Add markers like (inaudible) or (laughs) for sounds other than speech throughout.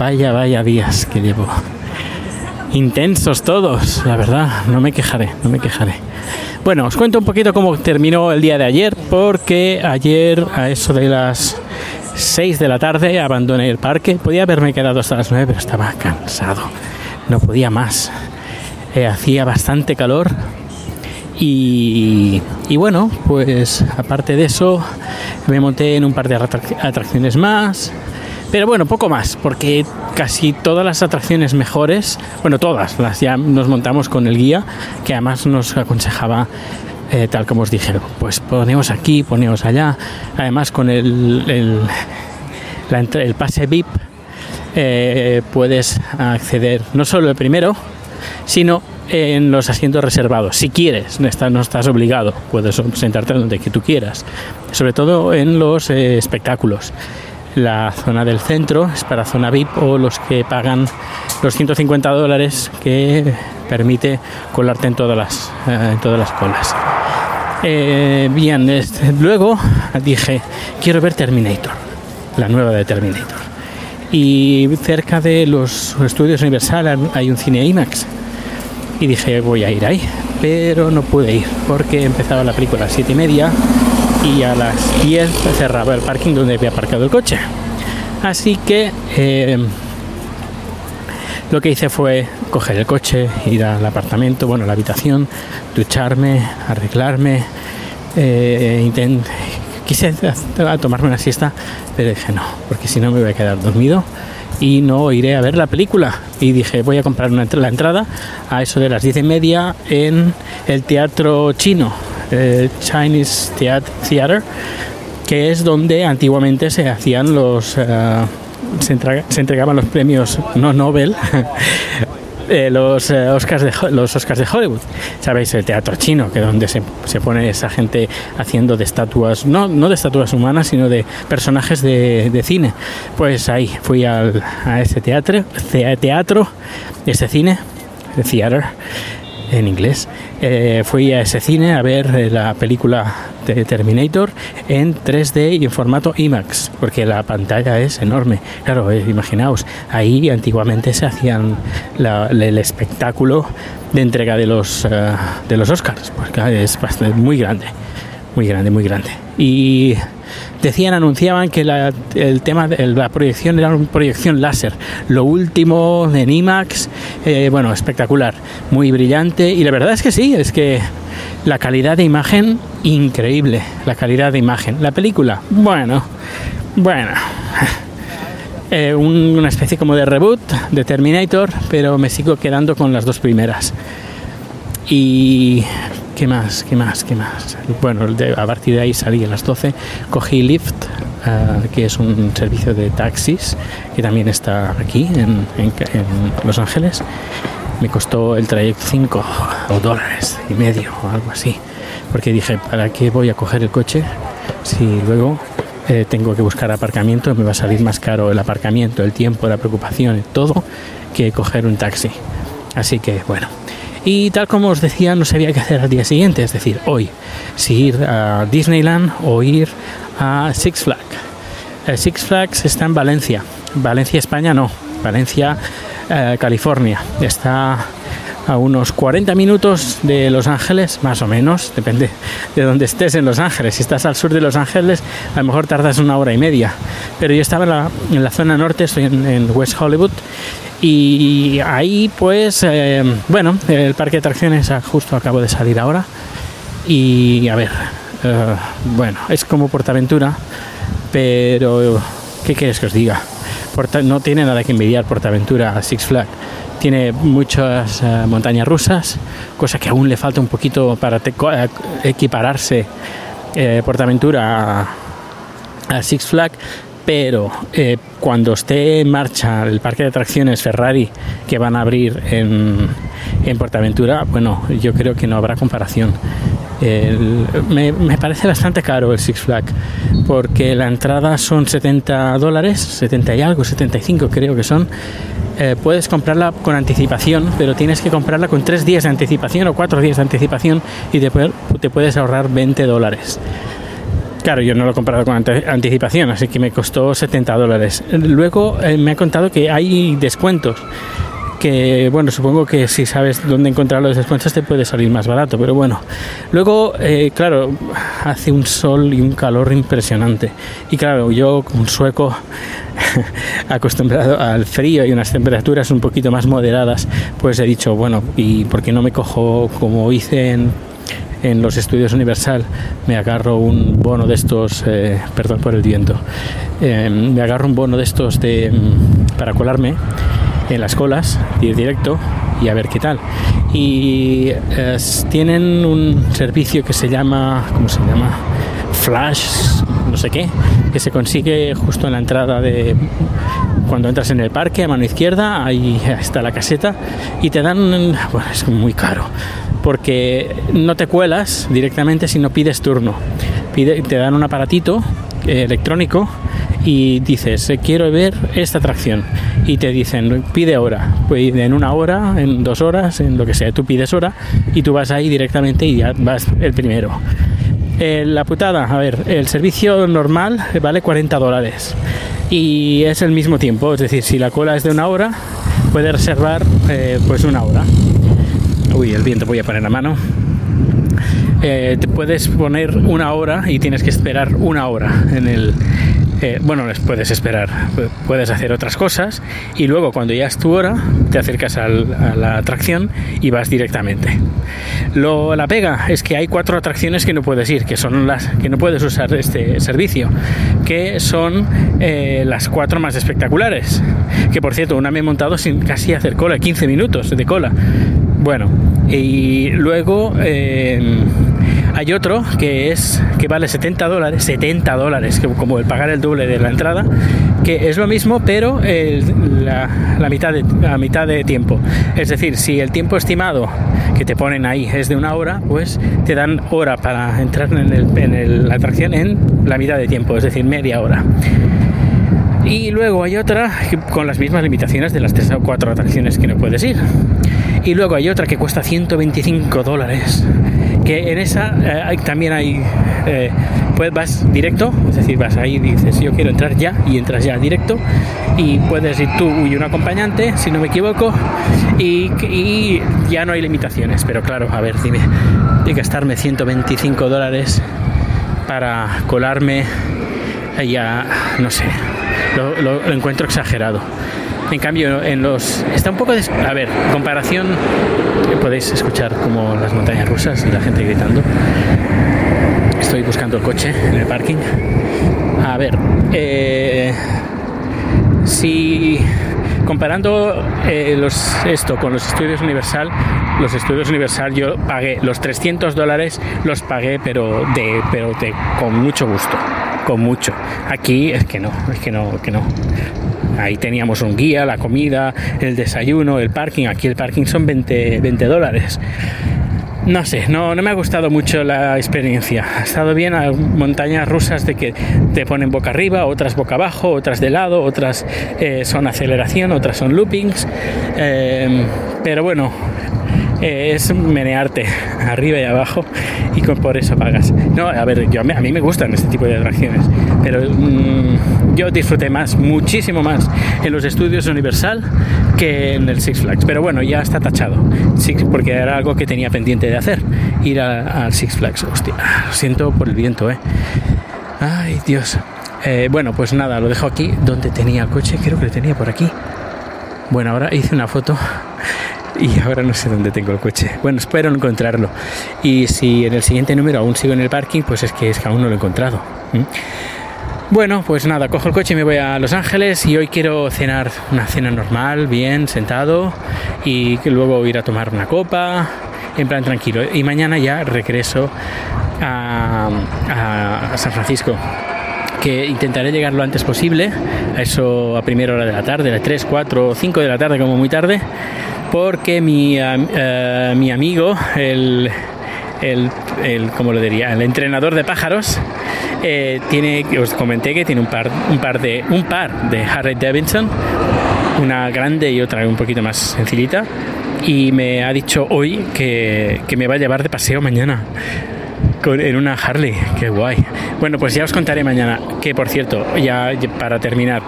Vaya, vaya días que llevo. Intensos todos, la verdad. No me quejaré, no me quejaré. Bueno, os cuento un poquito cómo terminó el día de ayer, porque ayer a eso de las 6 de la tarde abandoné el parque. Podía haberme quedado hasta las 9, pero estaba cansado. No podía más. Eh, hacía bastante calor, y, y, bueno, pues aparte de eso, me monté en un par de atracciones más. Pero bueno, poco más, porque casi todas las atracciones mejores, bueno, todas las ya nos montamos con el guía, que además nos aconsejaba, eh, tal como os dije, pues ponemos aquí, ponemos allá. Además, con el, el, la, el pase VIP eh, puedes acceder no solo el primero, sino en los asientos reservados. Si quieres, no estás, no estás obligado, puedes sentarte donde tú quieras. Sobre todo en los eh, espectáculos. La zona del centro es para zona VIP o los que pagan los 150 dólares que permite colarte en todas las, eh, en todas las colas. Eh, bien, luego dije, quiero ver Terminator, la nueva de Terminator. Y cerca de los estudios Universal hay un cine IMAX y dije voy a ir ahí, pero no pude ir porque empezaba la película a las 7 y media y a las 10 cerraba el parking donde había aparcado el coche. Así que eh, lo que hice fue coger el coche, ir al apartamento, bueno, a la habitación, ducharme, arreglarme, eh, quise tomarme una siesta, pero dije no, porque si no me voy a quedar dormido y no iré a ver la película. Y dije, voy a comprar una, la entrada a eso de las diez y media en el teatro chino, el Chinese Theater, que es donde antiguamente se hacían los... Uh, se, entrega, se, entregaban los premios no Nobel (laughs) eh, los, eh, Oscars de, los Oscars de Hollywood. ¿Sabéis? El teatro chino, que donde se, se, pone esa gente haciendo de estatuas, no, no de estatuas humanas, sino de personajes de, de cine. Pues ahí fui al, a ese teatro, teatro, ese cine, de theater en inglés. Eh, fui a ese cine a ver eh, la película de Terminator en 3D y en formato IMAX, porque la pantalla es enorme. Claro, eh, imaginaos, ahí antiguamente se hacían el espectáculo de entrega de los, uh, de los Oscars, porque es muy grande, muy grande, muy grande. Y decían, anunciaban que la, el tema de la proyección era una proyección láser, lo último en IMAX, eh, bueno, espectacular, muy brillante y la verdad es que sí, es que la calidad de imagen increíble, la calidad de imagen. La película, bueno, bueno. (laughs) Eh, un, una especie como de reboot de Terminator, pero me sigo quedando con las dos primeras. Y ¿Qué más? ¿Qué más? ¿Qué más? Bueno, a partir de ahí salí a las 12, cogí Lyft, uh, que es un servicio de taxis que también está aquí en, en, en Los Ángeles. Me costó el trayecto 5 dólares y medio o algo así, porque dije, ¿para qué voy a coger el coche si luego eh, tengo que buscar aparcamiento? Me va a salir más caro el aparcamiento, el tiempo, la preocupación, todo, que coger un taxi. Así que bueno, y tal como os decía, no sabía qué hacer al día siguiente, es decir, hoy, si ir a Disneyland o ir a Six Flags. Eh, Six Flags está en Valencia. Valencia, España no. Valencia, eh, California. Está a unos 40 minutos de Los Ángeles, más o menos, depende de dónde estés en Los Ángeles. Si estás al sur de Los Ángeles, a lo mejor tardas una hora y media. Pero yo estaba en la, zona norte, estoy en, West Hollywood, y ahí pues, eh, bueno, el parque de atracciones ah, justo acabo de salir ahora. Y a ver, eh, bueno, es como Portaventura, pero ¿qué quieres que os diga? No tiene nada que envidiar Portaventura a Six Flags. Tiene muchas eh, montañas rusas, cosa que aún le falta un poquito para eh, equipararse eh, Portaventura a, a Six Flags, pero cuando esté en marcha el parque de atracciones Ferrari que van a abrir en, en Portaventura, bueno, yo creo que no habrá comparación. El- me, me parece bastante caro el Six Flags porque la entrada son 70 dólares, 70 y algo, 75 creo que son. Eh, puedes comprarla con anticipación, pero tienes que comprarla con 3 días de anticipación o 4 días de anticipación y te, te puedes ahorrar 20 dólares. Claro, yo no lo he comprado con anticipación, así que me costó 70 dólares. Luego eh, me ha contado que hay descuentos. Que bueno, supongo que si sabes dónde encontrar los descuentos te puede salir más barato, pero bueno. Luego, eh, claro, hace un sol y un calor impresionante. Y claro, yo un sueco (laughs) acostumbrado al frío y unas temperaturas un poquito más moderadas, pues he dicho, bueno, ¿y por qué no me cojo como hice en en los estudios Universal me agarro un bono de estos, eh, perdón por el viento, eh, me agarro un bono de estos de, mm, para colarme en las colas, ir directo y a ver qué tal. Y tienen un servicio que se llama, ¿cómo se llama? Flash, no sé qué, que se consigue justo en la entrada de cuando entras en el parque a mano izquierda, ahí está la caseta y te dan, bueno, es muy caro, porque no te cuelas directamente, sino pides turno. Pide, te dan un aparatito eh, electrónico y dices, eh, quiero ver esta atracción. Y te dicen, pide hora. Pues en una hora, en dos horas, en lo que sea, tú pides hora y tú vas ahí directamente y ya vas el primero. Eh, la putada, a ver, el servicio normal vale 40 dólares y es el mismo tiempo, es decir, si la cola es de una hora, puedes reservar eh, pues una hora. Uy, el viento voy a poner la mano. Eh, te puedes poner una hora y tienes que esperar una hora en el, eh, bueno, les puedes esperar, pu- puedes hacer otras cosas y luego cuando ya es tu hora te acercas a la atracción y vas directamente. Lo, la pega es que hay cuatro atracciones que no puedes ir, que son las que no puedes usar este servicio, que son eh, las cuatro más espectaculares. Que por cierto, una me he montado sin casi hacer cola, 15 minutos de cola. Bueno, y luego eh, hay otro que es que vale 70 dólares, 70 dólares, como el pagar el doble de la entrada, que es lo mismo, pero el- la, la mitad de, la mitad de tiempo. Es decir, si el tiempo estimado que te ponen ahí es de una hora, pues te dan hora para entrar en, el- en el- la atracción en la mitad de tiempo, es decir, media hora. Y luego hay otra con las mismas limitaciones de las tres o cuatro atracciones que no puedes ir. Y luego hay otra que cuesta 125 dólares. Que en esa eh, hay- también hay. eh, pues vas directo, es decir, vas ahí y dices yo quiero entrar ya y entras ya directo. Y puedes ir tú y un acompañante, si no me equivoco. Y, ya no hay limitaciones. Pero claro, a ver, dime, de gastarme 125 dólares para colarme ya no sé lo encuentro exagerado en cambio en los está un poco des- a ver comparación podéis escuchar como las montañas rusas y la gente gritando. Estoy buscando el coche en el parking. A ver eh, si comparando eh, los, esto con los estudios Universal, los estudios Universal yo pagué los 300 dólares, los pagué pero de, pero de, con mucho gusto, con mucho. Aquí es que no, es que no, que no. Ahí teníamos un guía, la comida, el desayuno, el parking. Aquí el parking son 20, 20 dólares. No sé, no, no me ha gustado mucho la experiencia. Ha estado bien a montañas rusas de que te ponen boca arriba, otras boca abajo, otras de lado, otras eh, son aceleración, otras son loopings. Eh, pero bueno, eh, es menearte arriba y abajo y por eso pagas. No, a ver, yo, a mí- me gustan este tipo de atracciones, pero mm, yo disfruté más, muchísimo más en los estudios Universal que en el Six Flags. Pero bueno, ya está tachado, porque era algo que tenía pendiente de hacer, ir al Six Flags. Hostia, lo siento por el viento, ¿eh? Ay, Dios. Eh, bueno, pues nada, lo dejo aquí. ¿Dónde tenía el coche? Creo que lo tenía por aquí. Bueno, ahora hice una foto y ahora no sé dónde tengo el coche. Bueno, espero encontrarlo. Y si en el siguiente número aún sigo en el parking, pues es que aún no lo he encontrado. Bueno, pues nada, cojo el coche y me voy a Los Ángeles y hoy quiero cenar una cena normal, bien, sentado y luego ir a tomar una copa, en plan tranquilo. Y mañana ya regreso a, San Francisco que intentaré llegar lo antes posible, a eso a primera hora de la tarde, a 3, 4 5 de la tarde como muy tarde, porque mi, eh, mi amigo, el, el, el, como lo diría, el entrenador de pájaros, eh, tiene, os comenté que tiene un par, un par de, un par de Harry Davidson, una grande y otra un poquito más sencillita, y me ha dicho hoy que, que me va a llevar de paseo mañana en una Harley, qué guay. Bueno, pues ya os contaré mañana, que por cierto, ya para terminar,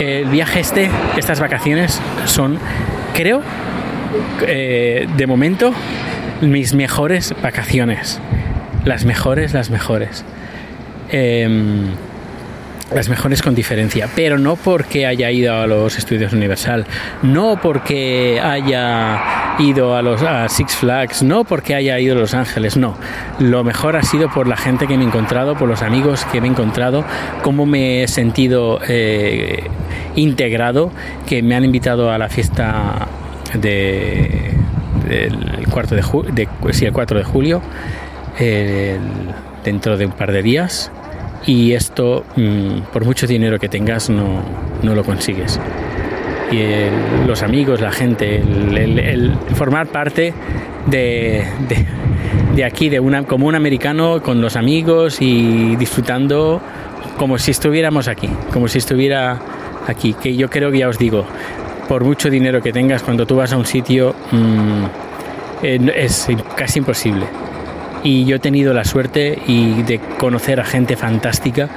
el viaje este, estas vacaciones son, creo, eh, de momento, mis mejores vacaciones. Las mejores, las mejores. Em, las mejores con diferencia, pero no porque haya ido a los estudios Universal, no porque haya ido a los Six Flags, no porque haya ido a Los Ángeles, no. Lo mejor ha sido por la gente que me he encontrado, por los amigos que me he encontrado, cómo me he sentido eh, integrado, que me han invitado a la fiesta de, del cuarto de, de, sí, el 4 de julio, dentro de un par de días y esto, mm, por mucho dinero que tengas, no, no lo consigues. Y los amigos, la gente, el, formar parte de, de, aquí, de una, como un americano con los amigos y disfrutando como si estuviéramos aquí, como si estuviera aquí, que yo creo que ya os digo, por mucho dinero que tengas, cuando tú vas a un sitio mm, eh, es casi imposible. Y yo he tenido la suerte y de conocer a gente fantástica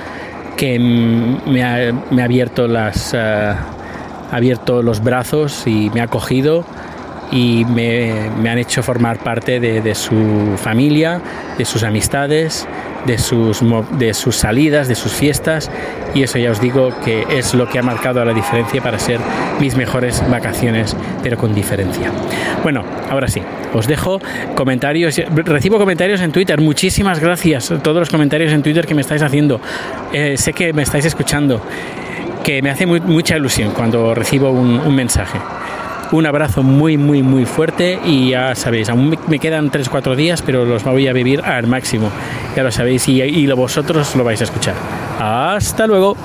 que me ha, me ha abierto las uh, abierto los brazos y me ha acogido y me, me han hecho formar parte de, de, su familia, de sus amistades, de sus, de sus salidas, de sus fiestas. Y eso ya os digo que es lo que ha marcado la diferencia para ser mis mejores vacaciones, pero con diferencia. Bueno, ahora sí, os dejo comentarios, recibo comentarios en Twitter, muchísimas gracias. A todos los comentarios en Twitter que me estáis haciendo, eh, sé que me estáis escuchando, que me hace muy, mucha ilusión cuando recibo un, un mensaje un abrazo muy, muy, muy fuerte y ya sabéis, aún me quedan 3-4 días, pero los voy a vivir al máximo. Ya lo sabéis y, y vosotros lo vais a escuchar. Hasta luego.